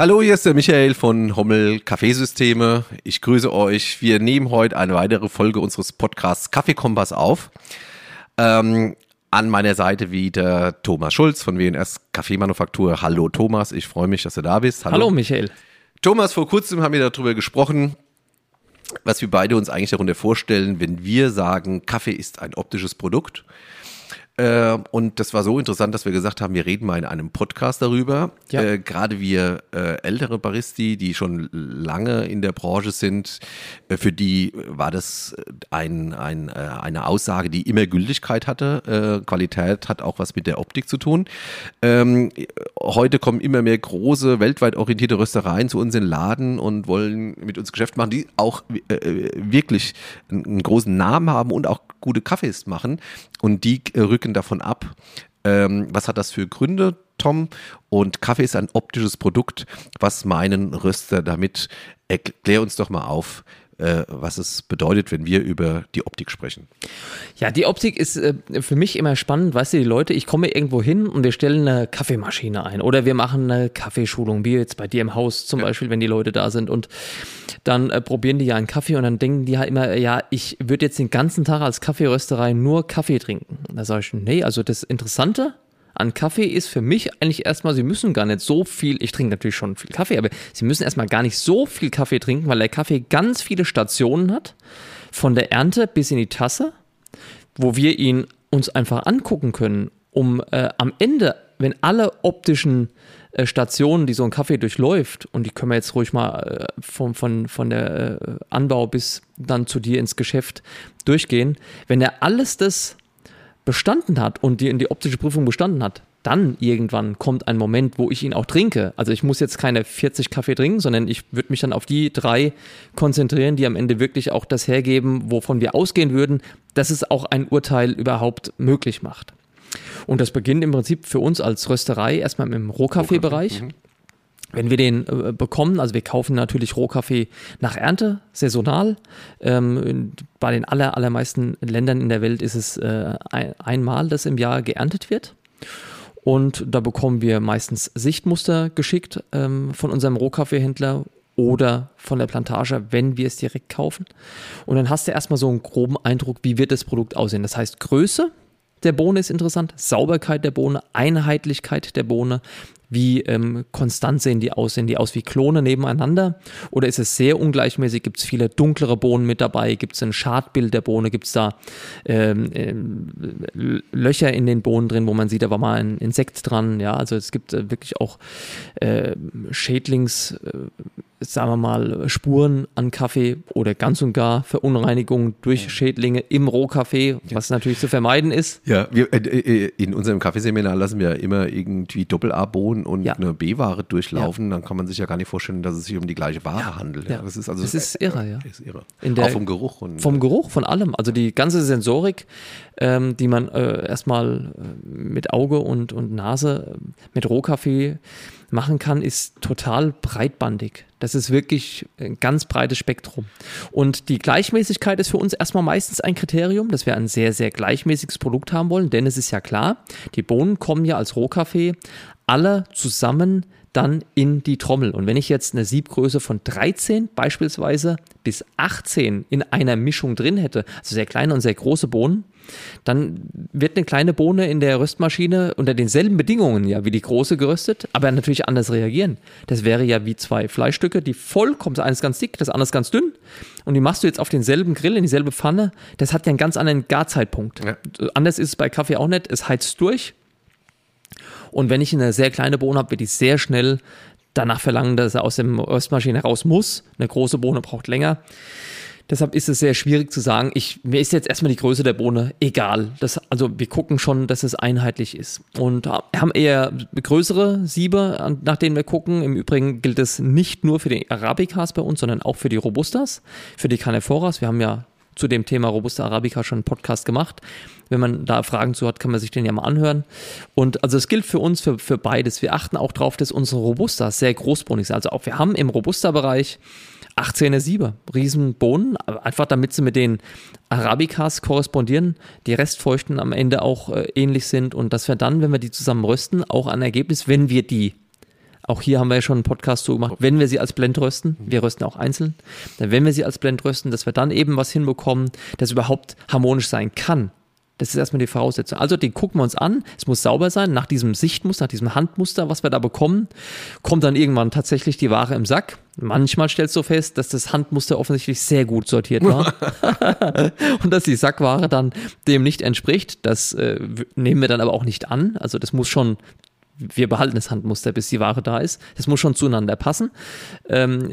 Hallo, hier ist der Michael von Hommel Kaffeesysteme. Ich grüße euch. Wir nehmen heute eine weitere Folge unseres Podcasts Kaffeekompass auf. Ähm, an meiner Seite wieder Thomas Schulz von WNS Kaffeemanufaktur. Hallo Thomas, ich freue mich, dass du da bist. Hallo, Hallo Michael. Thomas, vor kurzem haben wir darüber gesprochen, was wir beide uns eigentlich darunter vorstellen, wenn wir sagen, Kaffee ist ein optisches Produkt. Äh, und das war so interessant, dass wir gesagt haben, wir reden mal in einem Podcast darüber. Ja. Äh, Gerade wir äh, ältere Baristi, die schon lange in der Branche sind, äh, für die war das ein, ein, äh, eine Aussage, die immer Gültigkeit hatte. Äh, Qualität hat auch was mit der Optik zu tun. Ähm, heute kommen immer mehr große, weltweit orientierte Röstereien zu uns in den Laden und wollen mit uns Geschäft machen, die auch wirklich einen, einen großen Namen haben und auch gute Kaffees machen. Und die rücken Rücken davon ab. Ähm, was hat das für Gründe, Tom? Und Kaffee ist ein optisches Produkt. Was meinen Röster damit? Erklär uns doch mal auf, äh, was es bedeutet, wenn wir über die Optik sprechen. Ja, die Optik ist äh, für mich immer spannend. Weißt du, die Leute, ich komme irgendwo hin und wir stellen eine Kaffeemaschine ein oder wir machen eine Kaffeeschulung, wie jetzt bei dir im Haus zum ja. Beispiel, wenn die Leute da sind und dann äh, probieren die ja einen Kaffee und dann denken die halt immer, ja, ich würde jetzt den ganzen Tag als Kaffeerösterei nur Kaffee trinken. Da sage ich, nee, also das Interessante an Kaffee ist für mich eigentlich erstmal, Sie müssen gar nicht so viel, ich trinke natürlich schon viel Kaffee, aber Sie müssen erstmal gar nicht so viel Kaffee trinken, weil der Kaffee ganz viele Stationen hat, von der Ernte bis in die Tasse, wo wir ihn uns einfach angucken können, um äh, am Ende, wenn alle optischen äh, Stationen, die so ein Kaffee durchläuft, und die können wir jetzt ruhig mal äh, von, von, von der äh, Anbau bis dann zu dir ins Geschäft durchgehen, wenn er alles das bestanden hat und die in die optische Prüfung bestanden hat, dann irgendwann kommt ein Moment, wo ich ihn auch trinke. Also ich muss jetzt keine 40 Kaffee trinken, sondern ich würde mich dann auf die drei konzentrieren, die am Ende wirklich auch das hergeben, wovon wir ausgehen würden, dass es auch ein Urteil überhaupt möglich macht. Und das beginnt im Prinzip für uns als Rösterei erstmal im Rohkaffeebereich. Mhm. Wenn wir den äh, bekommen, also wir kaufen natürlich Rohkaffee nach Ernte, saisonal. Ähm, bei den aller, allermeisten Ländern in der Welt ist es äh, ein, einmal, das im Jahr geerntet wird. Und da bekommen wir meistens Sichtmuster geschickt ähm, von unserem Rohkaffeehändler oder von der Plantage, wenn wir es direkt kaufen. Und dann hast du erstmal so einen groben Eindruck, wie wird das Produkt aussehen. Das heißt, Größe, der Bohne ist interessant, Sauberkeit der Bohne, Einheitlichkeit der Bohne, wie ähm, konstant sehen die aus? Sehen die aus wie Klone nebeneinander? Oder ist es sehr ungleichmäßig? Gibt es viele dunklere Bohnen mit dabei? Gibt es ein Schadbild der Bohne? Gibt es da ähm, ähm, Löcher in den Bohnen drin, wo man sieht, da war mal ein Insekt dran? Ja, also es gibt äh, wirklich auch äh, Schädlings, äh, sagen wir mal, Spuren an Kaffee oder ganz und gar Verunreinigungen durch Schädlinge im Rohkaffee, was natürlich zu vermeiden ist. Ja, wir, äh, äh, in unserem Kaffeeseminar lassen wir immer irgendwie Doppel-A-Bohnen und ja. eine B-Ware durchlaufen. Ja. Dann kann man sich ja gar nicht vorstellen, dass es sich um die gleiche Ware ja. handelt. Ja. Das ist also das ist irre, ja. Ist irre. Der, Auch vom Geruch. Und, vom Geruch, von allem. Also die ganze Sensorik, ähm, die man äh, erstmal äh, mit Auge und, und Nase mit Rohkaffee machen kann, ist total breitbandig. Das ist wirklich ein ganz breites Spektrum. Und die Gleichmäßigkeit ist für uns erstmal meistens ein Kriterium, dass wir ein sehr, sehr gleichmäßiges Produkt haben wollen, denn es ist ja klar, die Bohnen kommen ja als Rohkaffee alle zusammen dann in die Trommel. Und wenn ich jetzt eine Siebgröße von 13 beispielsweise bis 18 in einer Mischung drin hätte, also sehr kleine und sehr große Bohnen, dann wird eine kleine Bohne in der Röstmaschine unter denselben Bedingungen ja wie die große geröstet, aber natürlich anders reagieren. Das wäre ja wie zwei Fleischstücke, die vollkommen, das eine ist ganz dick, das andere ist ganz dünn und die machst du jetzt auf denselben Grill, in dieselbe Pfanne. Das hat ja einen ganz anderen Garzeitpunkt. Ja. Anders ist es bei Kaffee auch nicht, es heizt durch und wenn ich eine sehr kleine Bohne habe, wird die sehr schnell danach verlangen, dass er aus dem Röstmaschine raus muss. Eine große Bohne braucht länger. Deshalb ist es sehr schwierig zu sagen, ich, mir ist jetzt erstmal die Größe der Bohne egal. Das, also wir gucken schon, dass es einheitlich ist. Und haben eher größere Siebe, nach denen wir gucken. Im Übrigen gilt es nicht nur für die Arabicas bei uns, sondern auch für die Robustas, für die Caneforas. Wir haben ja zu dem Thema Robusta Arabica schon einen Podcast gemacht. Wenn man da Fragen zu hat, kann man sich den ja mal anhören. Und also es gilt für uns für, für beides. Wir achten auch darauf, dass unsere Robusta sehr großbohnig sind. Also auch wir haben im Robusta-Bereich 18er Siebe, Riesenbohnen, einfach damit sie mit den Arabicas korrespondieren, die Restfeuchten am Ende auch äh, ähnlich sind und dass wir dann, wenn wir die zusammen rösten, auch ein Ergebnis, wenn wir die Auch hier haben wir ja schon einen Podcast zu gemacht. Wenn wir sie als Blend rösten, wir rösten auch einzeln, wenn wir sie als Blend rösten, dass wir dann eben was hinbekommen, das überhaupt harmonisch sein kann. Das ist erstmal die Voraussetzung. Also den gucken wir uns an. Es muss sauber sein. Nach diesem Sichtmuster, nach diesem Handmuster, was wir da bekommen, kommt dann irgendwann tatsächlich die Ware im Sack. Manchmal stellst du fest, dass das Handmuster offensichtlich sehr gut sortiert war und dass die Sackware dann dem nicht entspricht. Das äh, nehmen wir dann aber auch nicht an. Also das muss schon wir behalten das Handmuster, bis die Ware da ist. Das muss schon zueinander passen. Ähm,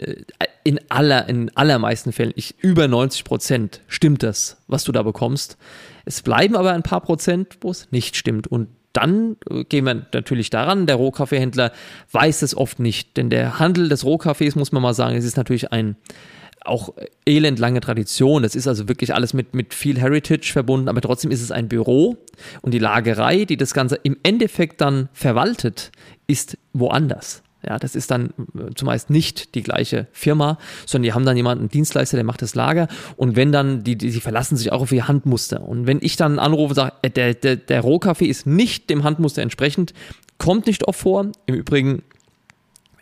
in aller, in allermeisten Fällen, ich, über 90 Prozent stimmt das, was du da bekommst. Es bleiben aber ein paar Prozent, wo es nicht stimmt. Und dann äh, gehen wir natürlich daran, der Rohkaffeehändler weiß es oft nicht, denn der Handel des Rohkaffees, muss man mal sagen, es ist natürlich ein auch elendlange Tradition. Das ist also wirklich alles mit, mit viel Heritage verbunden, aber trotzdem ist es ein Büro und die Lagerei, die das Ganze im Endeffekt dann verwaltet, ist woanders. Ja, das ist dann äh, zumeist nicht die gleiche Firma, sondern die haben dann jemanden, Dienstleister, der macht das Lager. Und wenn dann, die, die, die verlassen sich auch auf ihr Handmuster. Und wenn ich dann anrufe und sage, äh, der, der, der Rohkaffee ist nicht dem Handmuster entsprechend, kommt nicht oft vor. Im Übrigen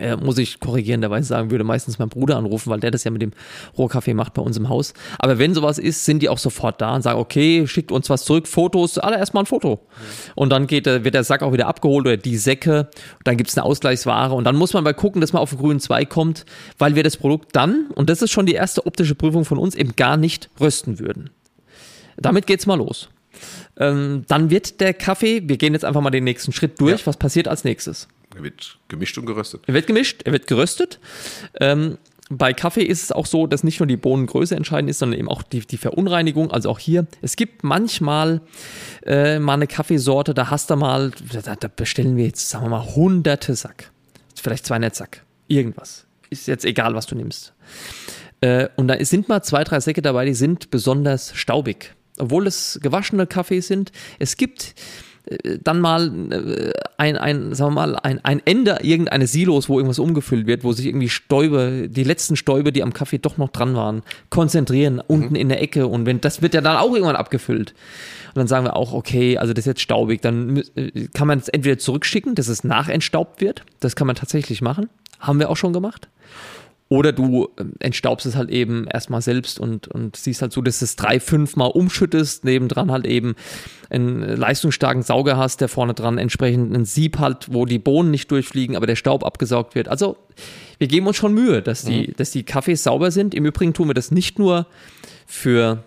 äh, muss ich korrigierenderweise sagen, würde meistens mein Bruder anrufen, weil der das ja mit dem Rohkaffee macht bei uns im Haus. Aber wenn sowas ist, sind die auch sofort da und sagen, okay, schickt uns was zurück, Fotos, allererst mal ein Foto. Und dann geht, wird der Sack auch wieder abgeholt oder die Säcke, dann gibt es eine Ausgleichsware und dann muss man mal gucken, dass man auf den grünen Zweig kommt, weil wir das Produkt dann, und das ist schon die erste optische Prüfung von uns, eben gar nicht rösten würden. Damit geht's mal los. Ähm, dann wird der Kaffee, wir gehen jetzt einfach mal den nächsten Schritt durch, ja. was passiert als nächstes? Er wird gemischt und geröstet. Er wird gemischt, er wird geröstet. Ähm, bei Kaffee ist es auch so, dass nicht nur die Bohnengröße entscheidend ist, sondern eben auch die, die Verunreinigung. Also auch hier, es gibt manchmal äh, mal eine Kaffeesorte, da hast du mal, da, da, bestellen wir jetzt, sagen wir mal, hunderte Sack. Vielleicht 200 Sack. Irgendwas. Ist jetzt egal, was du nimmst. Äh, und da sind mal zwei, drei Säcke dabei, die sind besonders staubig. Obwohl es gewaschene Kaffees sind. Es gibt dann mal äh, ein, ein, sagen wir mal, ein, ein Ende irgendeines Silos, wo irgendwas umgefüllt wird, wo sich irgendwie Stäube, die letzten Stäube, die am Kaffee doch noch dran waren, konzentrieren, mhm. unten in der Ecke. Und wenn das wird ja dann auch irgendwann abgefüllt. Und dann sagen wir auch, okay, also das ist jetzt staubig, dann äh, kann man es entweder zurückschicken, dass es nachentstaubt wird. Das kann man tatsächlich machen. Haben wir auch schon gemacht. Oder du ähm, entstaubst es halt eben erstmal selbst und, und siehst halt so, dass du es drei, fünf Mal umschüttest, nebendran halt eben einen leistungsstarken Sauger hast, der vorne dran entsprechend ein Sieb hat, wo die Bohnen nicht durchfliegen, aber der Staub abgesaugt wird. Also wir geben uns schon Mühe, dass die, mhm. dass die Kaffees sauber sind. Im Übrigen tun wir das nicht nur für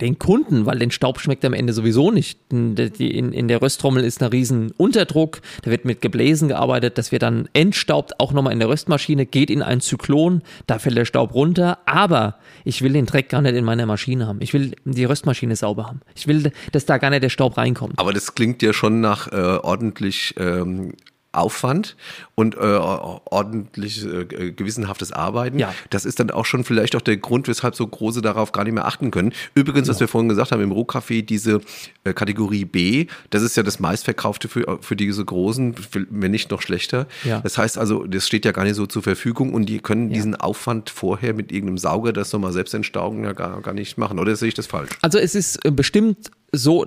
den Kunden, weil den Staub schmeckt am Ende sowieso nicht. In, in, der Rösttrommel ist ein riesen Unterdruck, da wird mit Gebläsen gearbeitet, das wird dann entstaubt, auch nochmal in der Röstmaschine, geht in ein Zyklon, da fällt der Staub runter, aber ich will den Dreck gar nicht in meiner Maschine haben. Ich will die Röstmaschine sauber haben. Ich will, dass da gar nicht der Staub reinkommt. Aber das klingt ja schon nach äh, ordentlich ähm, Aufwand und äh, ordentlich äh, gewissenhaftes Arbeiten. Ja. Das ist dann auch schon vielleicht auch der Grund, weshalb so große darauf gar nicht mehr achten können. Übrigens, ja. was wir vorhin gesagt haben, im Rohkaffee diese äh, Kategorie B, das ist ja das meistverkaufte für, für diese großen, wenn nicht noch schlechter. Ja. Das heißt also, das steht ja gar nicht so zur Verfügung und die können diesen Aufwand vorher mit irgendeinem Sauger, das nochmal selbst entstaugen, ja gar, gar nicht machen. Oder sehe ich das falsch? Also es ist äh, bestimmt so,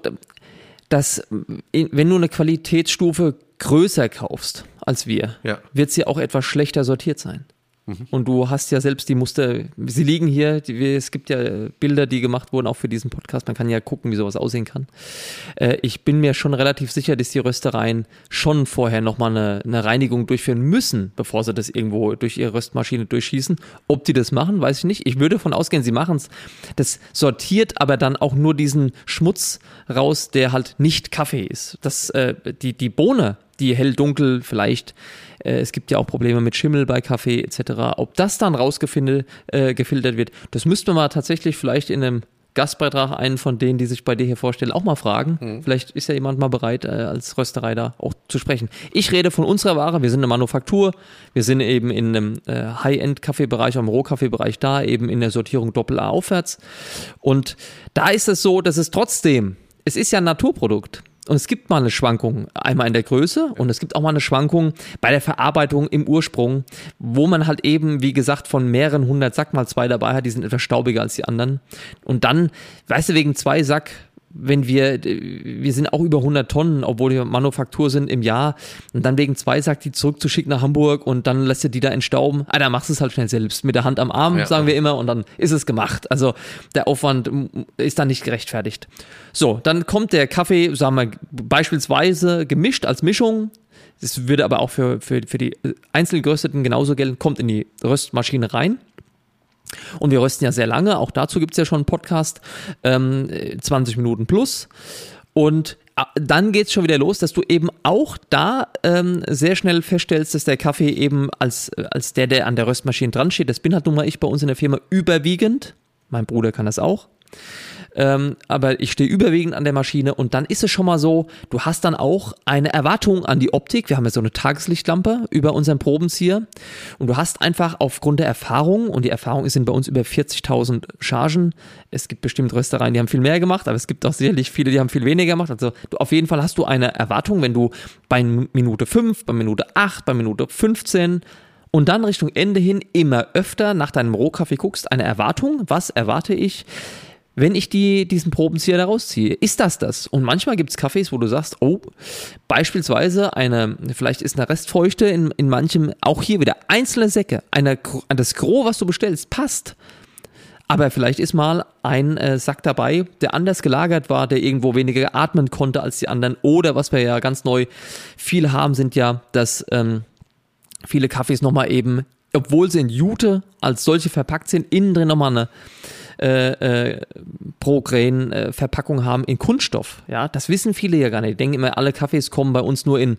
dass wenn du eine Qualitätsstufe größer kaufst als wir, ja. wird sie auch etwas schlechter sortiert sein. Mhm. Und du hast ja selbst die Muster, sie liegen hier, die, es gibt ja Bilder, die gemacht wurden, auch für diesen Podcast. Man kann ja gucken, wie sowas aussehen kann. Äh, ich bin mir schon relativ sicher, dass die Röstereien schon vorher nochmal eine, eine Reinigung durchführen müssen, bevor sie das irgendwo durch ihre Röstmaschine durchschießen. Ob die das machen, weiß ich nicht. Ich würde davon ausgehen, sie machen es. Das sortiert aber dann auch nur diesen Schmutz raus, der halt nicht Kaffee ist. Das, äh, die, die Bohne, die hell-dunkel vielleicht äh, es gibt ja auch Probleme mit Schimmel bei Kaffee etc. Ob das dann rausgefiltert äh, wird, das müsste man mal tatsächlich vielleicht in einem Gastbeitrag einen von denen, die sich bei dir hier vorstellen, auch mal fragen. Mhm. Vielleicht ist ja jemand mal bereit, äh, als Rösterei da auch zu sprechen. Ich rede von unserer Ware. Wir sind eine Manufaktur. Wir sind eben in einem äh, High-End-Kaffeebereich, im Rohkaffeebereich da, eben in der Sortierung Doppel-A aufwärts. Und da ist es so, dass es trotzdem, es ist ja ein Naturprodukt. Und es gibt mal eine Schwankung, einmal in der Größe und es gibt auch mal eine Schwankung bei der Verarbeitung im Ursprung, wo man halt eben, wie gesagt, von mehreren hundert Sack mal zwei dabei hat, die sind etwas staubiger als die anderen. Und dann, weißt du, wegen zwei Sack wenn wir, wir sind auch über 100 Tonnen, obwohl wir Manufaktur sind im Jahr, und dann wegen zwei sagt die zurückzuschicken nach Hamburg und dann lässt du die da entstauben. Ah, dann machst du es halt schnell selbst mit der Hand am Arm, ja. sagen wir immer, und dann ist es gemacht. Also der Aufwand ist dann nicht gerechtfertigt. So, dann kommt der Kaffee, sagen wir beispielsweise gemischt als Mischung. Das würde aber auch für, für, für die einzeln gerösteten genauso gelten, kommt in die Röstmaschine rein. Und wir rösten ja sehr lange, auch dazu gibt es ja schon einen Podcast, ähm, 20 Minuten plus. Und äh, dann geht es schon wieder los, dass du eben auch da ähm, sehr schnell feststellst, dass der Kaffee eben als, als der, der an der Röstmaschine dran steht, das bin halt nun mal ich bei uns in der Firma überwiegend, mein Bruder kann das auch, ähm, aber ich stehe überwiegend an der Maschine und dann ist es schon mal so, du hast dann auch eine Erwartung an die Optik. Wir haben ja so eine Tageslichtlampe über unseren Probenzieher und du hast einfach aufgrund der Erfahrung, und die Erfahrung sind bei uns über 40.000 Chargen. Es gibt bestimmt Röstereien, die haben viel mehr gemacht, aber es gibt auch sicherlich viele, die haben viel weniger gemacht. Also du, auf jeden Fall hast du eine Erwartung, wenn du bei Minute 5, bei Minute 8, bei Minute 15 und dann Richtung Ende hin immer öfter nach deinem Rohkaffee guckst, eine Erwartung, was erwarte ich? Wenn ich die, diesen Probenzieher da rausziehe. Ist das das? Und manchmal gibt es Kaffees, wo du sagst, oh, beispielsweise eine, vielleicht ist eine Restfeuchte in, in manchem, auch hier wieder einzelne Säcke, eine, das Gros, was du bestellst, passt. Aber vielleicht ist mal ein äh, Sack dabei, der anders gelagert war, der irgendwo weniger atmen konnte als die anderen. Oder was wir ja ganz neu viel haben, sind ja, dass ähm, viele Kaffees nochmal eben, obwohl sie in Jute als solche verpackt sind, innen drin nochmal eine äh, äh, pro Grain äh, Verpackung haben in Kunststoff. Ja, das wissen viele ja gar nicht. Die denken immer, alle Kaffees kommen bei uns nur in,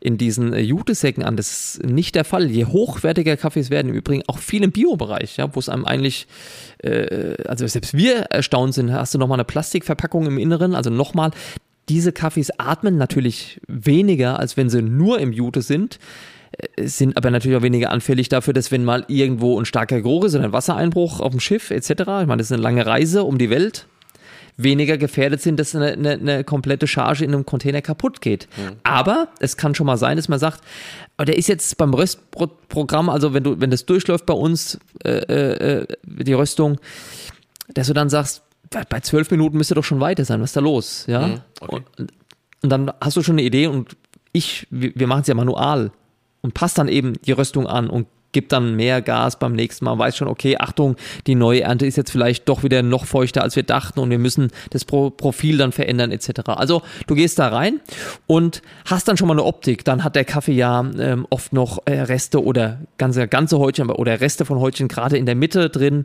in diesen äh, Jutesäcken an. Das ist nicht der Fall. Je hochwertiger Kaffees werden, im Übrigen auch viel im Biobereich, ja, wo es einem eigentlich, also selbst wir erstaunt sind, hast du nochmal eine Plastikverpackung im Inneren, also nochmal, diese Kaffees atmen natürlich weniger, als wenn sie nur im Jute sind sind aber natürlich auch weniger anfällig dafür, dass wenn mal irgendwo ein starker Geruch ist oder ein Wassereinbruch auf dem Schiff etc., ich meine, das ist eine lange Reise um die Welt, weniger gefährdet sind, dass eine, eine, eine komplette Charge in einem Container kaputt geht. Mhm. Aber es kann schon mal sein, dass man sagt, aber der ist jetzt beim Röstprogramm, also wenn du, wenn das durchläuft bei uns, äh, äh, die Röstung, dass du dann sagst, bei zwölf Minuten müsste doch schon weiter sein, was ist da los? Ja. Mhm. Okay. Und, und, dann hast du schon eine Idee und ich, wir, wir machen es ja manual und passt dann eben die Röstung an und gibt dann mehr Gas beim nächsten Mal, weiß schon, okay, Achtung, die neue Ernte ist jetzt vielleicht doch wieder noch feuchter, als wir dachten und wir müssen das Pro Profil dann verändern etc. Also du gehst da rein und hast dann schon mal eine Optik. Dann hat der Kaffee ja ähm, oft noch äh, Reste oder ganze, ganze Häutchen oder Reste von Häutchen gerade in der Mitte drin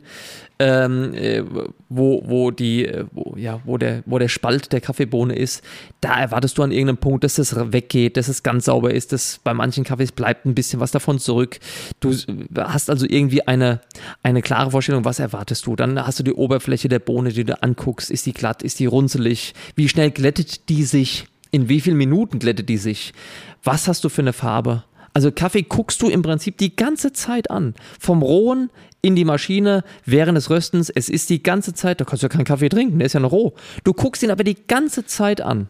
ähm, äh, wo, wo die, äh, wo, ja, wo der, wo der Spalt der Kaffeebohne ist, da erwartest du an irgendeinem Punkt, dass das weggeht, dass es ganz sauber ist, dass bei manchen Kaffees bleibt ein bisschen was davon zurück. Du hast also irgendwie eine, eine klare Vorstellung, was erwartest du. Dann hast du die Oberfläche der Bohne, die du anguckst, ist die glatt, ist die runzelig, wie schnell glättet die sich, in wie vielen Minuten glättet die sich, was hast du für eine Farbe, also Kaffee guckst du im Prinzip die ganze Zeit an. Vom Rohen in die Maschine während des Röstens. Es ist die ganze Zeit, da kannst du ja keinen Kaffee trinken, der ist ja noch roh. Du guckst ihn aber die ganze Zeit an.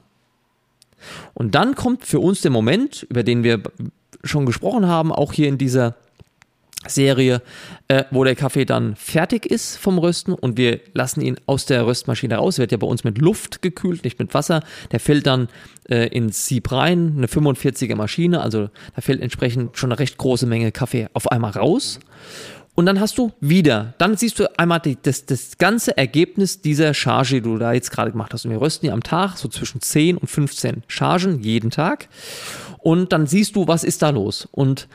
Und dann kommt für uns der Moment, über den wir schon gesprochen haben, auch hier in dieser Serie, äh, wo der Kaffee dann fertig ist vom Rösten und wir lassen ihn aus der Röstmaschine raus. Wird ja bei uns mit Luft gekühlt, nicht mit Wasser. Der fällt dann äh, ins Sieb rein, eine 45er Maschine, also da fällt entsprechend schon eine recht große Menge Kaffee auf einmal raus. Und dann hast du wieder, dann siehst du einmal die, das, das ganze Ergebnis dieser Charge, die du da jetzt gerade gemacht hast. Und wir rösten die am Tag so zwischen 10 und 15 Chargen jeden Tag. Und dann siehst du, was ist da los. Und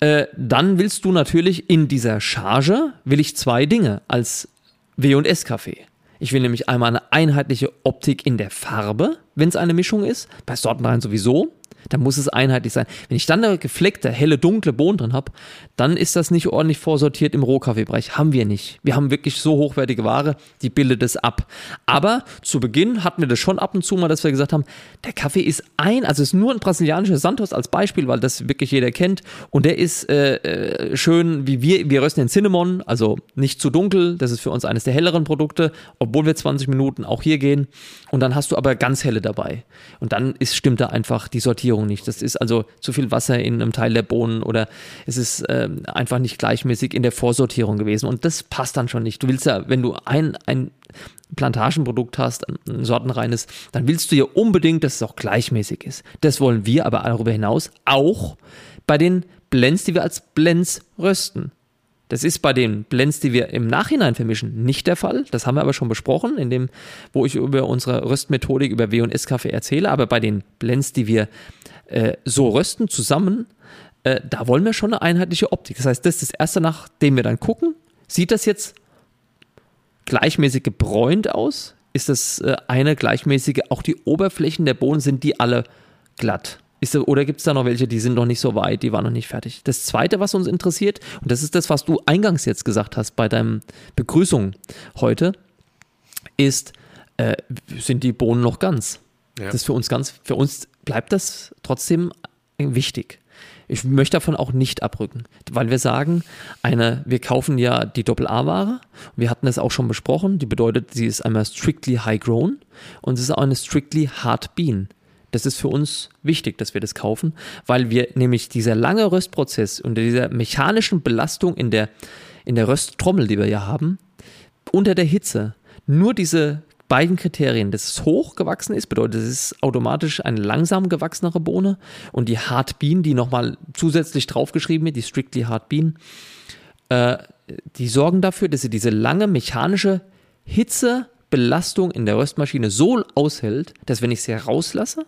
äh, dann willst du natürlich in dieser Charge, will ich zwei Dinge als W&S-Kaffee. Ich will nämlich einmal eine einheitliche Optik in der Farbe, wenn es eine Mischung ist, bei Sortenreihen sowieso dann muss es einheitlich sein. Wenn ich dann da gefleckte, helle, dunkle Bohnen drin habe, dann ist das nicht ordentlich vorsortiert im Rohkaffeebereich. Haben wir nicht. Wir haben wirklich so hochwertige Ware, die bildet es ab. Aber zu Beginn hatten wir das schon ab und zu mal, dass wir gesagt haben, der Kaffee ist ein, also ist nur ein brasilianischer Santos als Beispiel, weil das wirklich jeder kennt. Und der ist äh, äh, schön, wie wir, wir rösten den Cinnamon, also nicht zu dunkel. Das ist für uns eines der helleren Produkte, obwohl wir 20 Minuten auch hier gehen. Und dann hast du aber ganz helle dabei. Und dann ist, stimmt da einfach die Sortierung Sortierung nicht. Das ist also zu viel Wasser in einem Teil der Bohnen oder es ist äh, einfach nicht gleichmäßig in der Vorsortierung gewesen. Und das passt dann schon nicht. Du willst ja, wenn du ein, ein Plantagenprodukt hast, ein sortenreines, dann willst du ja unbedingt, dass es auch gleichmäßig ist. Das wollen wir aber darüber hinaus auch bei den Blends, die wir als Blends rösten. Das ist bei den Blends, die wir im Nachhinein vermischen, nicht der Fall. Das haben wir aber schon besprochen, in dem, wo ich über unsere Röstmethodik über W&S-Kaffee erzähle. Aber bei den Blends, die wir äh, so rösten zusammen, äh, da wollen wir schon eine einheitliche Optik. Das heißt, das ist das Erste, nach dem wir dann gucken. Sieht das jetzt gleichmäßig gebräunt aus? Ist das äh, eine gleichmäßige, auch die Oberflächen der Bohnen, sind die alle glatt? Ist, oder gibt es da noch welche, die sind noch nicht so weit, die waren noch nicht fertig? Das Zweite, was uns interessiert, und das ist das, was du eingangs jetzt gesagt hast bei deinem Begrüßung heute, ist, äh, sind die Bohnen noch ganz? Ja. Das ist für uns ganz, für uns bleibt das trotzdem wichtig. Ich möchte davon auch nicht abrücken, weil wir sagen, eine, wir kaufen ja die Doppel-A-Ware. Wir hatten es auch schon besprochen. Die bedeutet, sie ist einmal strictly high grown und es ist auch eine strictly hard bean. Das ist für uns wichtig, dass wir das kaufen, weil wir nämlich dieser lange Röstprozess unter dieser mechanischen Belastung in der, in der Rösttrommel, die wir ja haben, unter der Hitze, nur diese beiden Kriterien, dass es hoch gewachsen ist, bedeutet, es ist automatisch eine langsam gewachsenere Bohne und die Hard Bean, die nochmal zusätzlich draufgeschrieben wird, die Strictly Hard Bean, äh, die sorgen dafür, dass sie diese lange mechanische Hitzebelastung in der Röstmaschine so aushält, dass wenn ich sie rauslasse,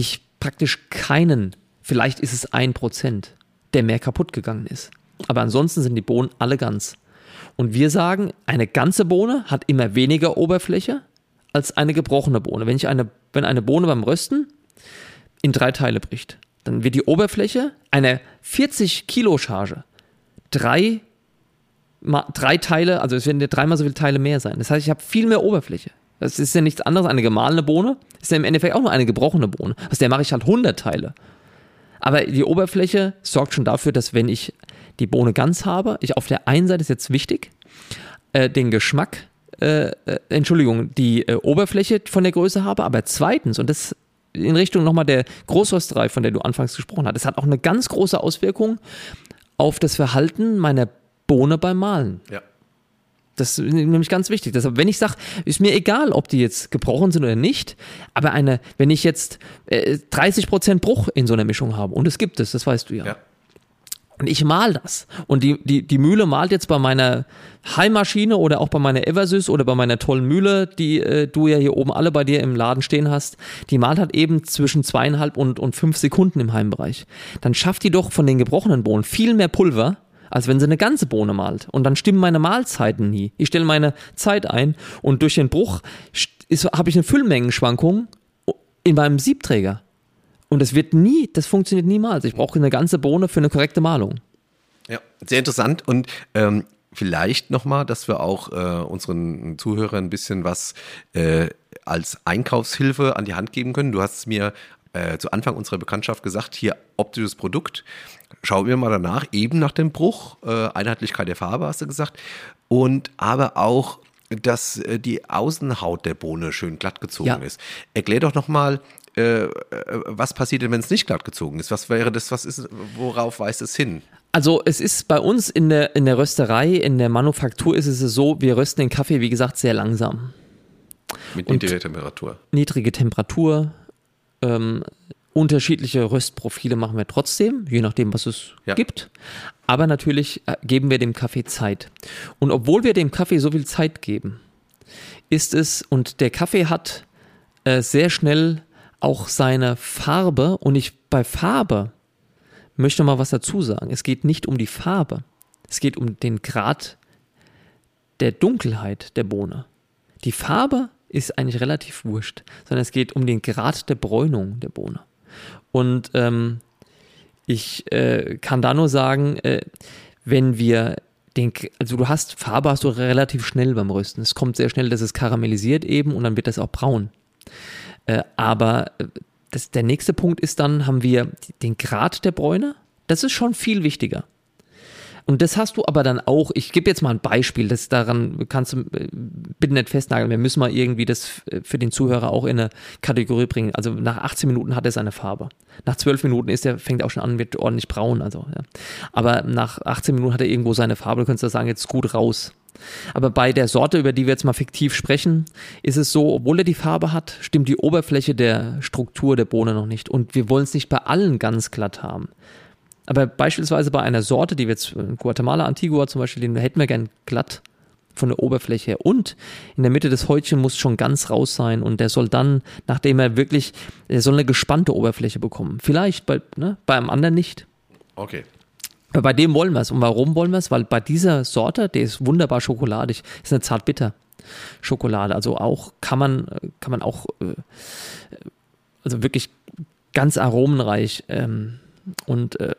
ich praktisch keinen, vielleicht ist es ein Prozent, der mehr kaputt gegangen ist. Aber ansonsten sind die Bohnen alle ganz. Und wir sagen, eine ganze Bohne hat immer weniger Oberfläche als eine gebrochene Bohne. Wenn, ich eine, wenn eine Bohne beim Rösten in drei Teile bricht, dann wird die Oberfläche einer 40 Kilo Charge drei, drei Teile, also es werden dreimal so viele Teile mehr sein. Das heißt, ich habe viel mehr Oberfläche. Das ist ja nichts anderes. Eine gemahlene Bohne ist ja im Endeffekt auch nur eine gebrochene Bohne. Aus der mache ich halt 100 Teile. Aber die Oberfläche sorgt schon dafür, dass wenn ich die Bohne ganz habe, ich auf der einen Seite ist jetzt wichtig, äh, den Geschmack, äh, äh, Entschuldigung, die äh, Oberfläche von der Größe habe, aber zweitens, und das in Richtung nochmal der Großrösterei, von der du anfangs gesprochen hast, das hat auch eine ganz große Auswirkung auf das Verhalten meiner Bohne beim Malen. Ja. Das ist nämlich ganz wichtig. Deshalb, wenn ich sage, ist mir egal, ob die jetzt gebrochen sind oder nicht, aber eine, wenn ich jetzt äh, 30% Bruch in so einer Mischung habe, und es gibt es, das weißt du ja. ja. Und ich mal das. Und die, die, die Mühle malt jetzt bei meiner Heimmaschine oder auch bei meiner Eversys oder bei meiner tollen Mühle, die äh, du ja hier oben alle bei dir im Laden stehen hast, die malt halt eben zwischen zweieinhalb und, und fünf Sekunden im Heimbereich. Dann schafft die doch von den gebrochenen Bohnen viel mehr Pulver, als wenn sie eine ganze Bohne malt. Und dann stimmen meine Mahlzeiten nie. Ich stelle meine Zeit ein und durch den Bruch habe ich eine Füllmengenschwankung in meinem Siebträger. Und das wird nie, das funktioniert niemals. Ich brauche eine ganze Bohne für eine korrekte Malung. Ja, sehr interessant. Und ähm, vielleicht nochmal, dass wir auch äh, unseren Zuhörern ein bisschen was äh, als Einkaufshilfe an die Hand geben können. Du hast mir äh, zu Anfang unserer Bekanntschaft gesagt, hier optisches Produkt. Schauen wir mal danach, eben nach dem Bruch, äh, Einheitlichkeit der Farbe hast du gesagt, und aber auch, dass äh, die Außenhaut der Bohne schön glatt gezogen ja. ist. Erklär doch nochmal, äh, äh, was passiert denn, wenn es nicht glatt gezogen ist? Was wäre das, was ist, worauf weist es hin? Also es ist bei uns in der, in der Rösterei, in der Manufaktur ist es so, wir rösten den Kaffee, wie gesagt, sehr langsam. Mit niedriger Temperatur. Niedrige Temperatur, ähm, unterschiedliche Röstprofile machen wir trotzdem, je nachdem, was es ja. gibt. Aber natürlich äh, geben wir dem Kaffee Zeit. Und obwohl wir dem Kaffee so viel Zeit geben, ist es, und der Kaffee hat äh, sehr schnell auch seine Farbe, und ich bei Farbe möchte mal was dazu sagen. Es geht nicht um die Farbe. Es geht um den Grad der Dunkelheit der Bohne. Die Farbe ist eigentlich relativ wurscht, sondern es geht um den Grad der Bräunung der Bohne. Und ähm, ich äh, kann da nur sagen, äh, wenn wir den, also du hast Farbe hast du relativ schnell beim Rösten. Es kommt sehr schnell, dass es karamellisiert eben und dann wird das auch braun. Äh, aber äh, das, der nächste Punkt ist dann, haben wir den Grad der Bräune. Das ist schon viel wichtiger. Und das hast du aber dann auch, ich gebe jetzt mal ein Beispiel, das daran kannst du äh, bitte nicht festnageln. Wir müssen mal irgendwie das für den Zuhörer auch in eine Kategorie bringen. Also nach 18 Minuten hat er seine Farbe. Nach 12 Minuten ist er, fängt er auch schon an, wird ordentlich braun. Also, ja. Aber nach 18 Minuten hat er irgendwo seine Farbe, du könntest da sagen, jetzt gut raus. Aber bei der Sorte, über die wir jetzt mal fiktiv sprechen, ist es so, obwohl er die Farbe hat, stimmt die Oberfläche der Struktur der Bohne noch nicht. Und wir wollen es nicht bei allen ganz glatt haben. Aber beispielsweise bei einer Sorte, die wir jetzt in Guatemala Antigua zum Beispiel, den hätten wir gern glatt von der Oberfläche her. Und in der Mitte des Häutchen muss schon ganz raus sein und der soll dann, nachdem er wirklich, er soll eine gespannte Oberfläche bekommen. Vielleicht bei, ne, bei einem anderen nicht. Okay. Aber bei dem wollen wir es. Und warum wollen wir es? Weil bei dieser Sorte, der ist wunderbar schokoladig, ist eine zartbitter Schokolade. Also auch kann man, kann man auch, äh, also wirklich ganz aromenreich ähm, und äh,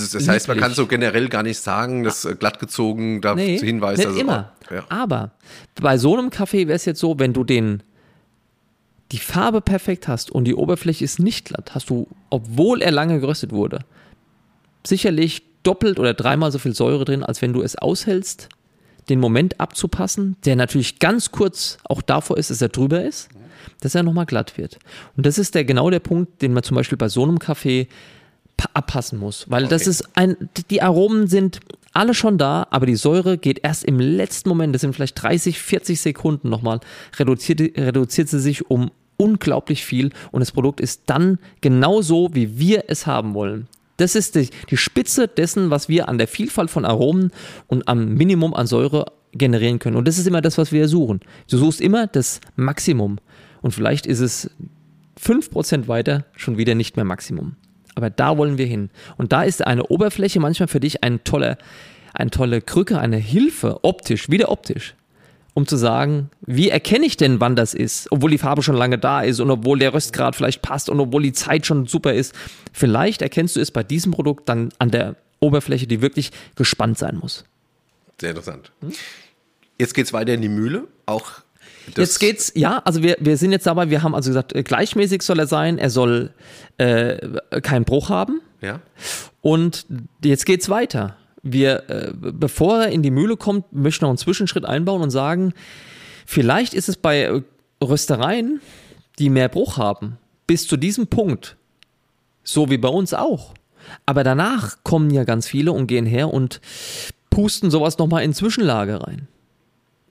also das heißt, man kann so generell gar nicht sagen, dass äh, glattgezogen da nee, hinweist. Nicht also, immer. Ja. Aber bei so einem Kaffee wäre es jetzt so, wenn du den die Farbe perfekt hast und die Oberfläche ist nicht glatt, hast du, obwohl er lange geröstet wurde, sicherlich doppelt oder dreimal so viel Säure drin, als wenn du es aushältst, den Moment abzupassen, der natürlich ganz kurz auch davor ist, dass er drüber ist, dass er nochmal glatt wird. Und das ist der, genau der Punkt, den man zum Beispiel bei so einem Kaffee abpassen muss, weil das Okay. ist ein, die Aromen sind alle schon da, aber die Säure geht erst im letzten Moment, das sind vielleicht 30, 40 Sekunden nochmal, reduziert, reduziert sie sich um unglaublich viel und das Produkt ist dann genau so, wie wir es haben wollen. Das ist die, die Spitze dessen, was wir an der Vielfalt von Aromen und am Minimum an Säure generieren können. Und das ist immer das, was wir suchen. Du suchst immer das Maximum. Und vielleicht ist es 5% weiter schon wieder nicht mehr Maximum. Aber da wollen wir hin. Und da ist eine Oberfläche manchmal für dich ein toller, eine tolle Krücke, eine Hilfe, optisch, wieder optisch, um zu sagen, wie erkenne ich denn, wann das ist, obwohl die Farbe schon lange da ist und obwohl der Röstgrad vielleicht passt und obwohl die Zeit schon super ist. Vielleicht erkennst du es bei diesem Produkt dann an der Oberfläche, die wirklich gespannt sein muss. Sehr interessant. Jetzt geht's weiter in die Mühle. Auch das, Jetzt geht's, ja, also wir, wir sind jetzt dabei, wir haben also gesagt, äh, gleichmäßig soll er sein, er soll äh, keinen Bruch haben. Ja. Und jetzt geht's weiter. Wir, äh, bevor er in die Mühle kommt, möchten wir noch einen Zwischenschritt einbauen und sagen, vielleicht ist es bei äh, Röstereien, die mehr Bruch haben, bis zu diesem Punkt, so wie bei uns auch. Aber danach kommen ja ganz viele und gehen her und pusten sowas nochmal in Zwischenlage rein.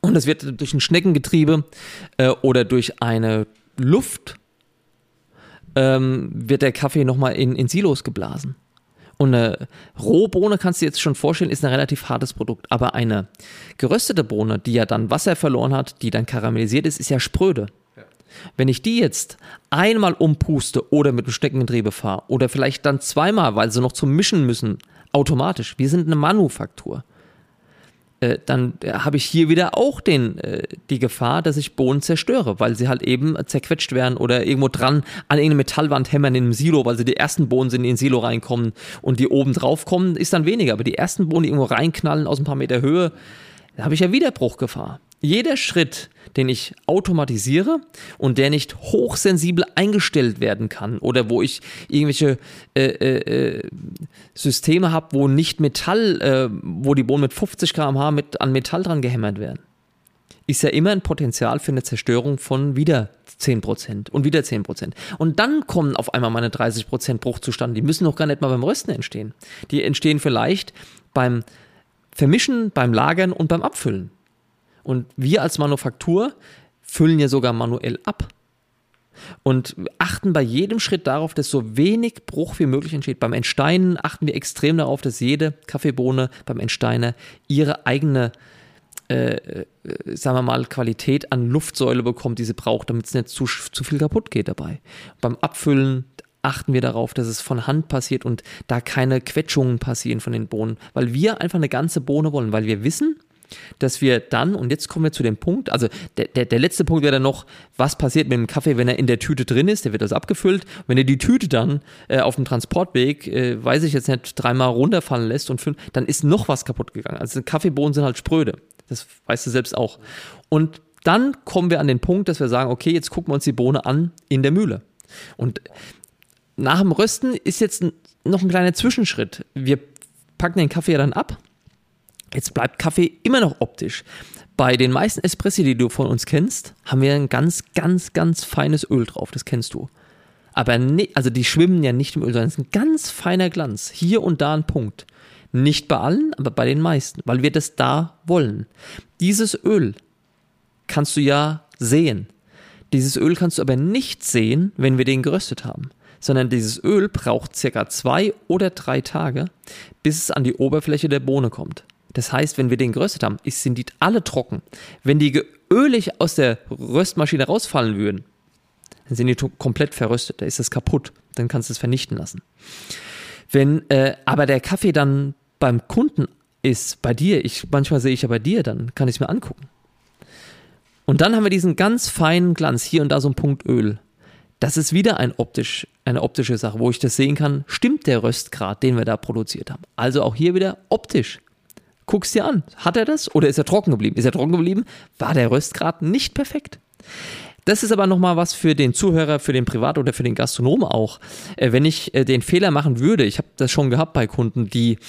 Und das wird durch ein Schneckengetriebe äh, oder durch eine Luft ähm, wird der Kaffee nochmal in, in Silos geblasen. Und eine Rohbohne, kannst du dir jetzt schon vorstellen, ist ein relativ hartes Produkt. Aber eine geröstete Bohne, die ja dann Wasser verloren hat, die dann karamellisiert ist, ist ja spröde. Wenn ich die jetzt einmal umpuste oder mit dem Schneckengetriebe fahre oder vielleicht dann zweimal, weil sie noch zum Mischen müssen, automatisch, wir sind eine Manufaktur, äh, dann äh, habe ich hier wieder auch den, äh, die Gefahr, dass ich Bohnen zerstöre, weil sie halt eben zerquetscht werden oder irgendwo dran an irgendeine Metallwand hämmern in einem Silo, weil sie die ersten Bohnen sind, die in den Silo reinkommen und die oben drauf kommen, ist dann weniger. Aber die ersten Bohnen, die irgendwo reinknallen aus ein paar Meter Höhe, da habe ich ja wieder Bruchgefahr. Jeder Schritt, den ich automatisiere und der nicht hochsensibel eingestellt werden kann oder wo ich irgendwelche äh, äh, äh, Systeme habe, wo nicht Metall, äh, wo die Bohnen mit 50 km/h mit, an Metall dran gehämmert werden, ist ja immer ein Potenzial für eine Zerstörung von wieder 10% und wieder 10%. Und dann kommen auf einmal meine 30% Bruch zustande. Die müssen noch gar nicht mal beim Rösten entstehen. Die entstehen vielleicht beim Vermischen, beim Lagern und beim Abfüllen. Und wir als Manufaktur füllen ja sogar manuell ab. Und achten bei jedem Schritt darauf, dass so wenig Bruch wie möglich entsteht. Beim Entsteinen achten wir extrem darauf, dass jede Kaffeebohne beim Entsteiner ihre eigene, äh, äh, sagen wir mal, Qualität an Luftsäule bekommt, die sie braucht, damit es nicht zu, zu viel kaputt geht dabei. Beim Abfüllen achten wir darauf, dass es von Hand passiert und da keine Quetschungen passieren von den Bohnen, weil wir einfach eine ganze Bohne wollen, weil wir wissen, dass wir dann, und jetzt kommen wir zu dem Punkt, also der, der, der letzte Punkt wäre dann noch, was passiert mit dem Kaffee, wenn er in der Tüte drin ist, der wird also abgefüllt. Wenn er die Tüte dann äh, auf dem Transportweg, äh, weiß ich jetzt nicht, dreimal runterfallen lässt und fünf, dann ist noch was kaputt gegangen. Also Kaffeebohnen sind halt spröde. Das weißt du selbst auch. Und dann kommen wir an den Punkt, dass wir sagen, okay, jetzt gucken wir uns die Bohne an in der Mühle. Und nach dem Rösten ist jetzt noch ein kleiner Zwischenschritt. Wir packen den Kaffee ja dann ab. Jetzt bleibt Kaffee immer noch optisch. Bei den meisten Espressi, die du von uns kennst, haben wir ein ganz, ganz, ganz feines Öl drauf. Das kennst du. Aber ne, also die schwimmen ja nicht im Öl, sondern es ist ein ganz feiner Glanz. Hier und da ein Punkt. Nicht bei allen, aber bei den meisten, weil wir das da wollen. Dieses Öl kannst du ja sehen. Dieses Öl kannst du aber nicht sehen, wenn wir den geröstet haben, sondern dieses Öl braucht circa zwei oder drei Tage, bis es an die Oberfläche der Bohne kommt. Das heißt, wenn wir den geröstet haben, sind die alle trocken. Wenn die ölig aus der Röstmaschine rausfallen würden, dann sind die komplett verröstet, da ist es kaputt, dann kannst du es vernichten lassen. Wenn äh, aber der Kaffee dann beim Kunden ist, bei dir, ich manchmal sehe ich ja bei dir, dann kann ich es mir angucken. Und dann haben wir diesen ganz feinen Glanz, hier und da so ein Punkt Öl. Das ist wieder ein optisch, eine optische Sache, wo ich das sehen kann, stimmt der Röstgrad, den wir da produziert haben. Also auch hier wieder optisch. Guck's dir an. Hat er das oder ist er trocken geblieben? Ist er trocken geblieben? War der Röstgrad nicht perfekt? Das ist aber nochmal was für den Zuhörer, für den Privat- oder für den Gastronom auch. Äh, wenn ich äh, den Fehler machen würde, ich habe das schon gehabt bei Kunden, die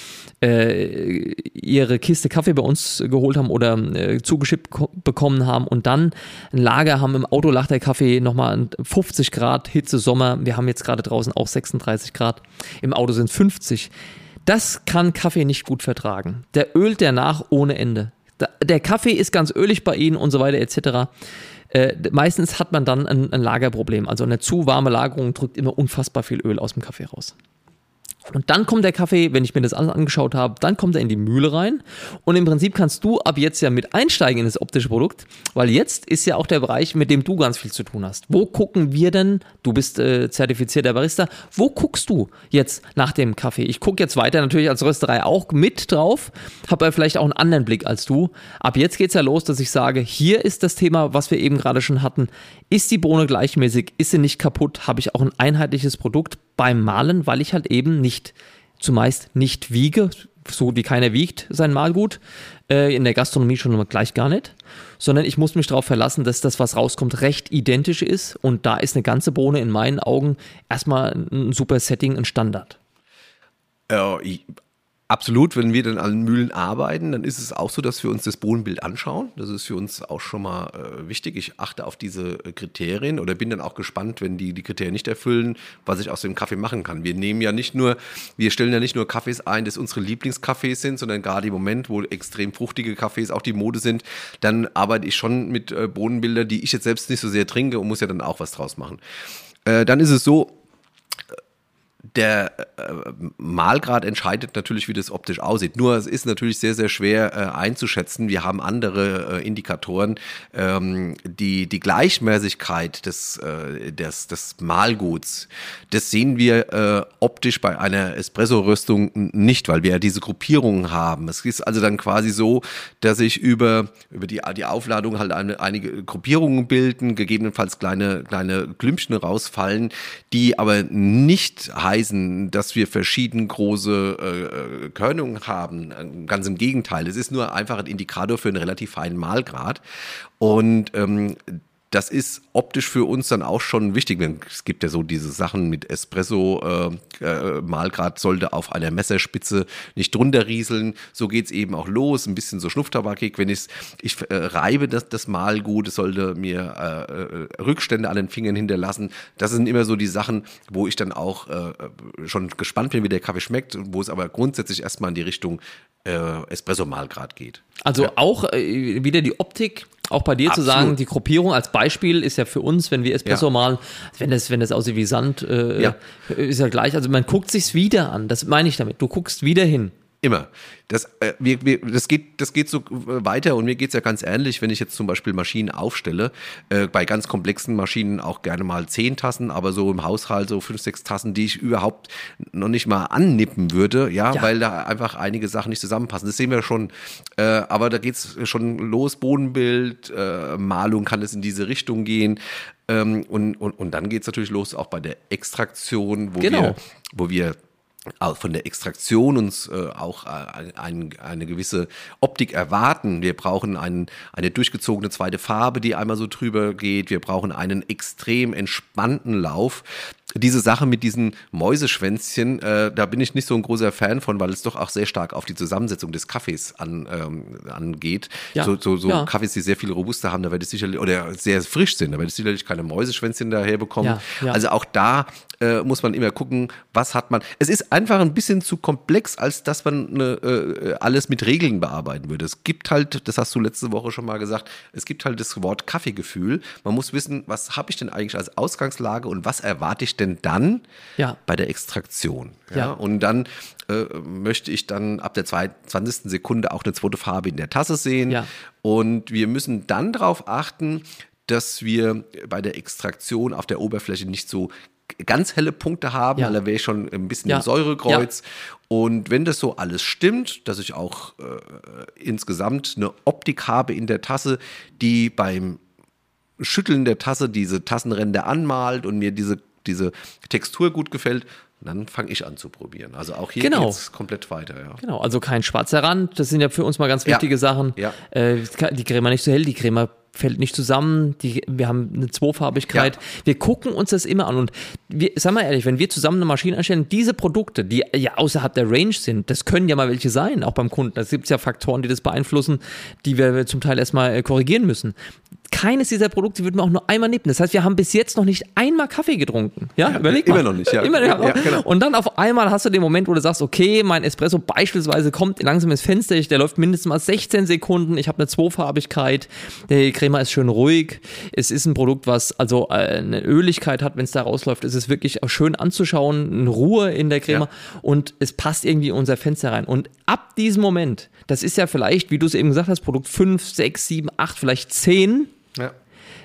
äh, ihre Kiste Kaffee bei uns geholt haben oder äh, zugeschickt bekommen haben und dann ein Lager haben im Auto lag der Kaffee nochmal 50 Grad, Hitze, Sommer. Wir haben jetzt gerade draußen auch 36 Grad. Im Auto sind 50. Das kann Kaffee nicht gut vertragen. Der ölt der nach ohne Ende. Der Kaffee ist ganz ölig bei Ihnen und so weiter etc. Äh, meistens hat man dann ein, ein Lagerproblem. Also eine zu warme Lagerung drückt immer unfassbar viel Öl aus dem Kaffee raus. Und dann kommt der Kaffee, wenn ich mir das alles angeschaut habe, dann kommt er in die Mühle rein. Und im Prinzip kannst du ab jetzt ja mit einsteigen in das optische Produkt, weil jetzt ist ja auch der Bereich, mit dem du ganz viel zu tun hast. Wo gucken wir denn, du bist äh, zertifizierter Barista, wo guckst du jetzt nach dem Kaffee? Ich gucke jetzt weiter natürlich als Rösterei auch mit drauf, habe vielleicht auch einen anderen Blick als du. Ab jetzt geht es ja los, dass ich sage, hier ist das Thema, was wir eben gerade schon hatten. Ist die Bohne gleichmäßig? Ist sie nicht kaputt? Habe ich auch ein einheitliches Produkt? beim Malen, weil ich halt eben nicht, zumeist nicht wiege, so wie keiner wiegt sein Malgut, äh, in der Gastronomie schon gleich gar nicht, sondern ich muss mich darauf verlassen, dass das, was rauskommt, recht identisch ist und da ist eine ganze Bohne in meinen Augen erstmal ein super Setting, ein Standard. Absolut, wenn wir dann an Mühlen arbeiten, dann ist es auch so, dass wir uns das Bodenbild anschauen. Das ist für uns auch schon mal äh, wichtig. Ich achte auf diese äh, Kriterien oder bin dann auch gespannt, wenn die die Kriterien nicht erfüllen, was ich aus dem Kaffee machen kann. Wir nehmen ja nicht nur, wir stellen ja nicht nur Kaffees ein, dass unsere Lieblingskaffees sind, sondern gerade im Moment, wo extrem fruchtige Kaffees auch die Mode sind, dann arbeite ich schon mit äh, Bodenbildern, die ich jetzt selbst nicht so sehr trinke und muss ja dann auch was draus machen. Äh, dann ist es so, der äh, Malgrad entscheidet natürlich, wie das optisch aussieht. Nur es ist natürlich sehr, sehr schwer äh, einzuschätzen. Wir haben andere äh, Indikatoren. Ähm, die, die Gleichmäßigkeit des, äh, des, des Malguts, das sehen wir äh, optisch bei einer Espresso-Röstung nicht, weil wir ja diese Gruppierungen haben. Es ist also dann quasi so, dass sich über, über die, die Aufladung halt eine, einige Gruppierungen bilden, gegebenenfalls kleine, kleine Klümpchen rausfallen, die aber nicht heißen, beweisen, dass wir verschieden große äh, äh, Körnungen haben. Ganz im Gegenteil. Es ist nur einfach ein Indikator für einen relativ feinen Malgrad. Und ähm, das ist optisch für uns dann auch schon wichtig. Es gibt ja so diese Sachen mit Espresso, äh, äh, Malgrad sollte auf einer Messerspitze nicht drunter rieseln. So geht es eben auch los, ein bisschen so schnupftabakig. Wenn ich ich äh, reibe das, das Malgut, es sollte mir äh, äh, Rückstände an den Fingern hinterlassen. Das sind immer so die Sachen, wo ich dann auch äh, schon gespannt bin, wie der Kaffee schmeckt, wo es aber grundsätzlich erstmal in die Richtung Espresso-Malgrad geht. Also ja. auch wieder die Optik auch bei dir Absolut. zu sagen, die Gruppierung als Beispiel ist ja für uns, wenn wir Espresso ja. malen, wenn das, wenn das aussieht wie Sand, äh, ja. ist ja gleich. Also man guckt sich's wieder an. Das meine ich damit. Du guckst wieder hin. Immer. Das, äh, wir, wir, das, geht, das geht so weiter und mir geht es ja ganz ähnlich, wenn ich jetzt zum Beispiel Maschinen aufstelle. Äh, bei ganz komplexen Maschinen auch gerne mal zehn Tassen, aber so im Haushalt so fünf, sechs Tassen, die ich überhaupt noch nicht mal annippen würde, ja, ja. weil da einfach einige Sachen nicht zusammenpassen. Das sehen wir schon. Äh, aber da geht es schon los, Bodenbild, äh, Malung kann es in diese Richtung gehen. Ähm, und, und, und dann geht es natürlich los auch bei der Extraktion, wo genau. wir, wo wir von der Extraktion uns äh, auch äh, ein, eine gewisse Optik erwarten. Wir brauchen ein, eine durchgezogene zweite Farbe, die einmal so drüber geht. Wir brauchen einen extrem entspannten Lauf. Diese Sache mit diesen Mäuseschwänzchen, äh, da bin ich nicht so ein großer Fan von, weil es doch auch sehr stark auf die Zusammensetzung des Kaffees an, ähm, angeht. Ja. So, so, so Ja. Kaffees, die sehr viel robuster haben, da werde ich sicherlich, oder sehr frisch sind, da werde ich sicherlich keine Mäuseschwänzchen daher bekommen. Ja, ja. Also auch da äh, muss man immer gucken, was hat man. Es ist einfach ein bisschen zu komplex, als dass man eine, äh, alles mit Regeln bearbeiten würde. Es gibt halt, das hast du letzte Woche schon mal gesagt, es gibt halt das Wort Kaffeegefühl. Man muss wissen, was habe ich denn eigentlich als Ausgangslage und was erwarte ich denn dann Ja. bei der Extraktion. Ja? Ja. Und dann äh, möchte ich dann ab der zwei- 20. Sekunde auch eine zweite Farbe in der Tasse sehen. Ja. Und wir müssen dann darauf achten, dass wir bei der Extraktion auf der Oberfläche nicht so ganz helle Punkte haben, Ja. weil da wäre ich schon ein bisschen Ja. im Säurekreuz. Und wenn das so alles stimmt, dass ich auch äh, insgesamt eine Optik habe in der Tasse, die beim Schütteln der Tasse diese Tassenränder anmalt und mir diese, diese Textur gut gefällt, dann fange ich an zu probieren. Also auch hier Genau. geht's komplett weiter. Ja. Genau, also kein schwarzer Rand, das sind ja für uns mal ganz Ja. wichtige Sachen. Ja. Äh, die Crema nicht so hell, die Crema fällt nicht zusammen, die, wir haben eine Zweifarbigkeit. Ja. Wir gucken uns das immer an und wir, sag mal ehrlich, wenn wir zusammen eine Maschine einstellen, diese Produkte, die ja außerhalb der Range sind, das können ja mal welche sein, auch beim Kunden. Es gibt ja Faktoren, die das beeinflussen, die wir zum Teil erstmal äh, korrigieren müssen. Keines dieser Produkte wird mir auch nur einmal nippen. Das heißt, wir haben bis jetzt noch nicht einmal Kaffee getrunken. Ja, Ja, überleg mal. immer noch nicht, ja. Immer, Ja, genau. Und dann auf einmal hast du den Moment, wo du sagst, okay, mein Espresso beispielsweise kommt langsam ins Fenster, der läuft mindestens mal 16 Sekunden, ich habe eine Zweifarbigkeit, die Crema ist schön ruhig, es ist ein Produkt, was also äh, eine Öligkeit hat, wenn es da rausläuft, es ist wirklich schön anzuschauen, eine Ruhe in der Crema Ja. und es passt irgendwie in unser Fenster rein. Und ab diesem Moment, das ist ja vielleicht, wie du es eben gesagt hast, Produkt 5, 6, 7, 8, vielleicht 10, Ja.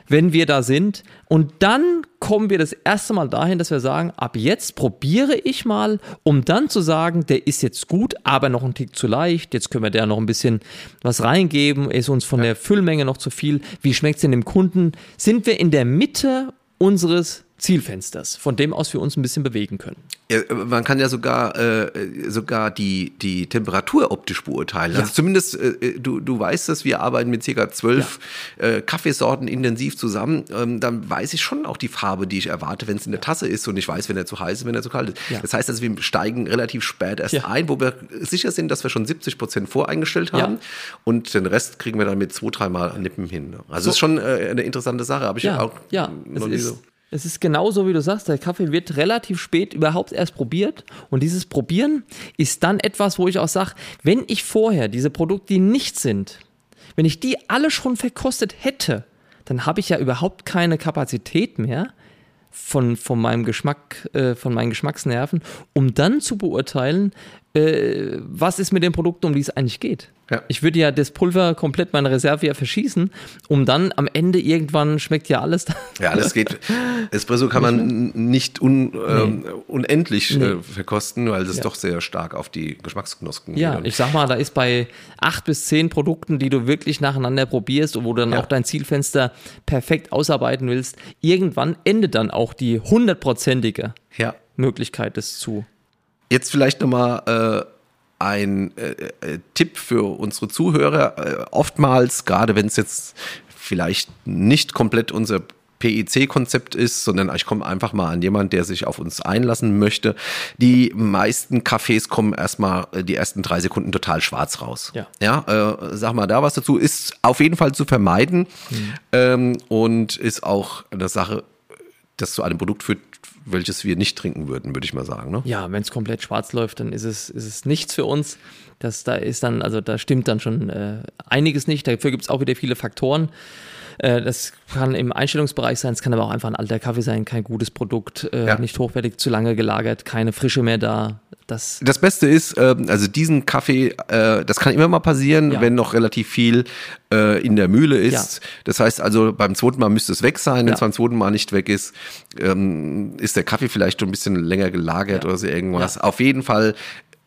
wenn wir da sind. Und dann kommen wir das erste Mal dahin, dass wir sagen, ab jetzt probiere ich mal, um dann zu sagen, der ist jetzt gut, aber noch ein Tick zu leicht. Jetzt können wir da noch ein bisschen was reingeben. Ist uns von der Füllmenge noch zu viel. Wie schmeckt es denn dem Kunden? Sind wir in der Mitte unseres Zielfensters, von dem aus wir uns ein bisschen bewegen können. Ja, man kann ja sogar, äh, sogar die, die Temperatur optisch beurteilen. Also zumindest, äh, du, du weißt es, wir arbeiten mit ca. zwölf äh, Kaffeesorten intensiv zusammen. Ähm, dann weiß ich schon auch die Farbe, die ich erwarte, wenn es in der Tasse ist und ich weiß, wenn er zu heiß ist, wenn er zu kalt ist. Ja. Das heißt, also, wir steigen relativ spät erst Ja. ein, wo wir sicher sind, dass wir schon 70 Prozent voreingestellt Ja. haben und den Rest kriegen wir dann mit zwei, dreimal Nippen hin. Also das ist schon äh, eine interessante Sache, habe ich Ja, auch ja, noch nie so. Es ist genauso, wie du sagst, der Kaffee wird relativ spät überhaupt erst probiert. Und dieses Probieren ist dann etwas, wo ich auch sage, wenn ich vorher diese Produkte, die nicht sind, wenn ich die alle schon verkostet hätte, dann habe ich ja überhaupt keine Kapazität mehr von, von meinem Geschmack, äh, von meinen Geschmacksnerven, um dann zu beurteilen, äh, was ist mit den Produkten, um die es eigentlich geht. Ja. Ich würde ja das Pulver komplett meine Reserve ja verschießen, um dann am Ende irgendwann schmeckt ja alles. Ja, das geht. Espresso kann man nicht un, ähm, unendlich Nee. äh, verkosten, weil das Ja. doch sehr stark auf die Geschmacksknospen Ja, geht. ich sag mal, da ist bei acht bis zehn Produkten, die du wirklich nacheinander probierst und wo du dann Ja. auch dein Zielfenster perfekt ausarbeiten willst, irgendwann endet dann auch die hundertprozentige ja. Möglichkeit des zu. Jetzt vielleicht nochmal äh, ein äh, äh, Tipp für unsere Zuhörer. Äh, oftmals, gerade wenn es jetzt vielleicht nicht komplett unser PIC-Konzept ist, sondern ich komme einfach mal an jemand, der sich auf uns einlassen möchte. Die meisten Cafés kommen erstmal äh, die ersten drei Sekunden total schwarz raus. Ja. Ja, äh, sag mal da was dazu. Ist auf jeden Fall zu vermeiden ähm, und ist auch eine Sache, das zu einem Produkt führt, welches wir nicht trinken würden, würde ich mal sagen. Ne? Ja, wenn es komplett schwarz läuft, dann ist es, ist es nichts für uns. Das, da ist dann, also da stimmt dann schon äh, einiges nicht. Dafür gibt es auch wieder viele Faktoren. Äh, das kann im Einstellungsbereich sein, es kann aber auch einfach ein alter Kaffee sein, kein gutes Produkt, äh, Ja. nicht hochwertig, zu lange gelagert, keine Frische mehr da. Das, Das Beste ist, ähm, also diesen Kaffee, äh, das kann immer mal passieren, Ja. wenn noch relativ viel in der Mühle ist. Ja. Das heißt also, beim zweiten Mal müsste es weg sein. Wenn es beim zweiten Mal nicht weg ist, ähm, ist der Kaffee vielleicht schon ein bisschen länger gelagert Ja. oder so irgendwas. Auf jeden Fall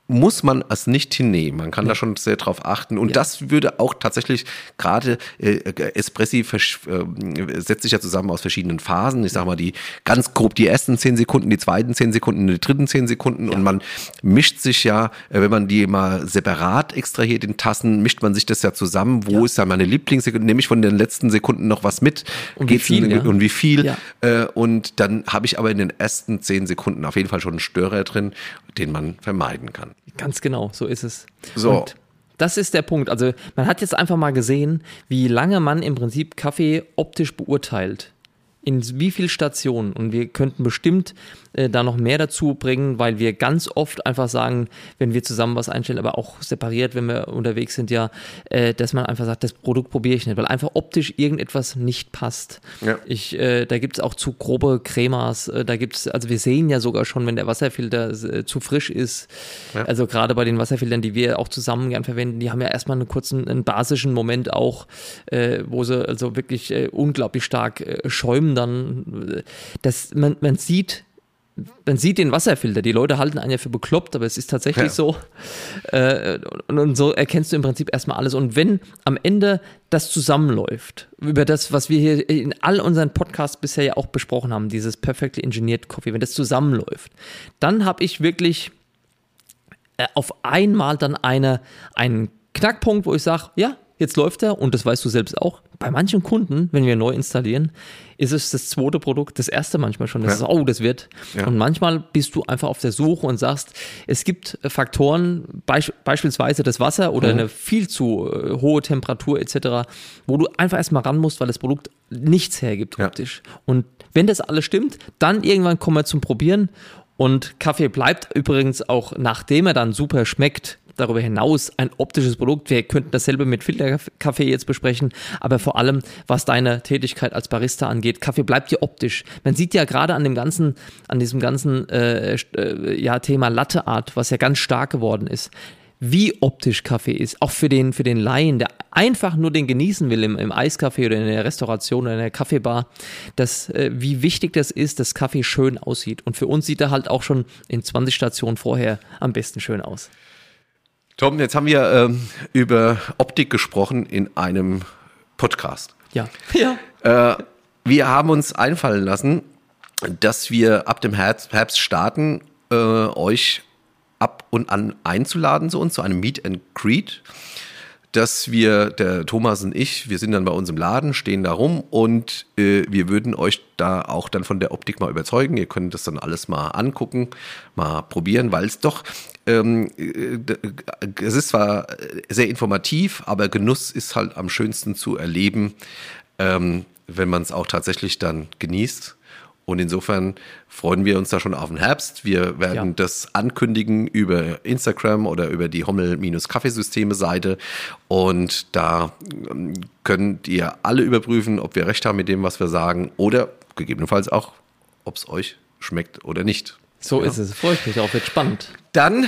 muss man es nicht hinnehmen. Man kann da schon sehr drauf achten. Und das würde auch tatsächlich gerade äh, Espressi äh, setzt sich ja zusammen aus verschiedenen Phasen. Ich sag mal, die ganz grob die ersten zehn Sekunden, die zweiten zehn Sekunden, die dritten zehn Sekunden. Und man mischt sich ja, äh, wenn man die mal separat extrahiert in Tassen, mischt man sich das ja zusammen. Wo ist da meine Lieblingssekunde? Nehme ich von den letzten Sekunden noch was mit? Und wie Geht's viel, in- ja. und wie viel? Ja. Äh, und dann habe ich aber in den ersten zehn Sekunden auf jeden Fall schon einen Störer drin, den man vermeiden kann. Ganz genau, so ist es. So. Und das ist der Punkt. Also man hat jetzt einfach mal gesehen, wie lange man im Prinzip Kaffee optisch beurteilt. In wie viel Stationen. Und wir könnten bestimmt äh, da noch mehr dazu bringen, weil wir ganz oft einfach sagen, wenn wir zusammen was einstellen, aber auch separiert, wenn wir unterwegs sind, ja, äh, dass man einfach sagt, das Produkt probiere ich nicht, weil einfach optisch irgendetwas nicht passt. Ja. Ich, äh, da gibt es auch zu grobe Cremas, äh, da gibt es, also wir sehen ja sogar schon, wenn der Wasserfilter äh, zu frisch ist, also gerade bei den Wasserfiltern, die wir auch zusammen gern verwenden, die haben ja erstmal einen kurzen, einen basischen Moment auch, wo sie also wirklich unglaublich stark schäumen dann. Das, man, man sieht, man sieht den Wasserfilter, die Leute halten einen ja für bekloppt, aber es ist tatsächlich Ja. so. Äh, und, und so erkennst du im Prinzip erstmal alles. Und wenn am Ende das zusammenläuft, über das, was wir hier in all unseren Podcasts bisher ja auch besprochen haben, dieses Perfectly Engineered Coffee, wenn das zusammenläuft, dann habe ich wirklich äh, auf einmal dann eine, einen Knackpunkt, wo ich sage, ja, jetzt läuft er und das weißt du selbst auch. Bei manchen Kunden, wenn wir neu installieren, ist es das zweite Produkt, das erste manchmal schon. Das Ja. ist, oh, das wird. Ja. Und manchmal bist du einfach auf der Suche und sagst, es gibt äh, Faktoren, beisch beispielsweise das Wasser oder eine viel zu äh, hohe Temperatur etc., wo du einfach erstmal ran musst, weil das Produkt nichts hergibt Ja. optisch. Und wenn das alles stimmt, dann irgendwann kommen wir zum Probieren. Und Kaffee bleibt übrigens auch, nachdem er dann super schmeckt, darüber hinaus ein optisches Produkt. Wir könnten dasselbe mit Filterkaffee jetzt besprechen, aber vor allem, was deine Tätigkeit als Barista angeht, Kaffee bleibt ja optisch. Man sieht ja gerade an dem ganzen, an diesem ganzen äh, äh, ja, Thema Latte Art, was ja ganz stark geworden ist, wie optisch Kaffee ist, auch für den, für den Laien, der einfach nur den genießen will im, im Eiscafé oder in der Restauration oder in der Kaffeebar, dass, äh, wie wichtig das ist, dass Kaffee schön aussieht. Und für uns sieht er halt auch schon in 20 Stationen vorher am besten schön aus. Tom, jetzt haben wir ähm, über Optik gesprochen in einem Podcast. Ja. Ja. Äh, wir haben uns einfallen lassen, dass wir ab dem Herbst, Herbst starten, äh, euch ab und an einzuladen zu uns, zu einem Meet and Greet. Dass wir, der Thomas und ich, wir sind dann bei uns im Laden, stehen da rum und äh, wir würden euch da auch dann von der Optik mal überzeugen. Ihr könnt das dann alles mal angucken, mal probieren, weil es doch, ähm, äh, es ist zwar sehr informativ, aber Genuss ist halt am schönsten zu erleben, ähm, wenn man es auch tatsächlich dann genießt. Und insofern freuen wir uns da schon auf den Herbst. Wir werden Ja. das ankündigen über Instagram oder über die Hommel-Kaffeesysteme-Seite. Und da ähm, könnt ihr alle überprüfen, ob wir recht haben mit dem, was wir sagen oder gegebenenfalls auch, ob es euch schmeckt oder nicht. So ist es. Freue ich mich auch. Wird spannend. Dann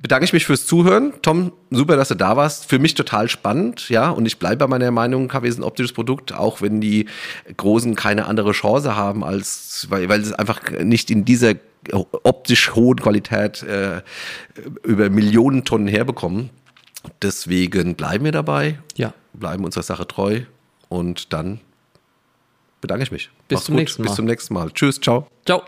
bedanke ich mich fürs Zuhören. Tom, super, dass du da warst. Für mich total spannend, ja. Und ich bleibe bei meiner Meinung, Kaffee ist ein optisches Produkt, auch wenn die Großen keine andere Chance haben, als weil, weil es einfach nicht in dieser optisch hohen Qualität äh, über Millionen Tonnen herbekommen. Deswegen bleiben wir dabei, Ja. bleiben unserer Sache treu und dann bedanke ich mich. Bis Mach's zum gut. nächsten Mal. Bis zum nächsten Mal. Tschüss, ciao. Ciao.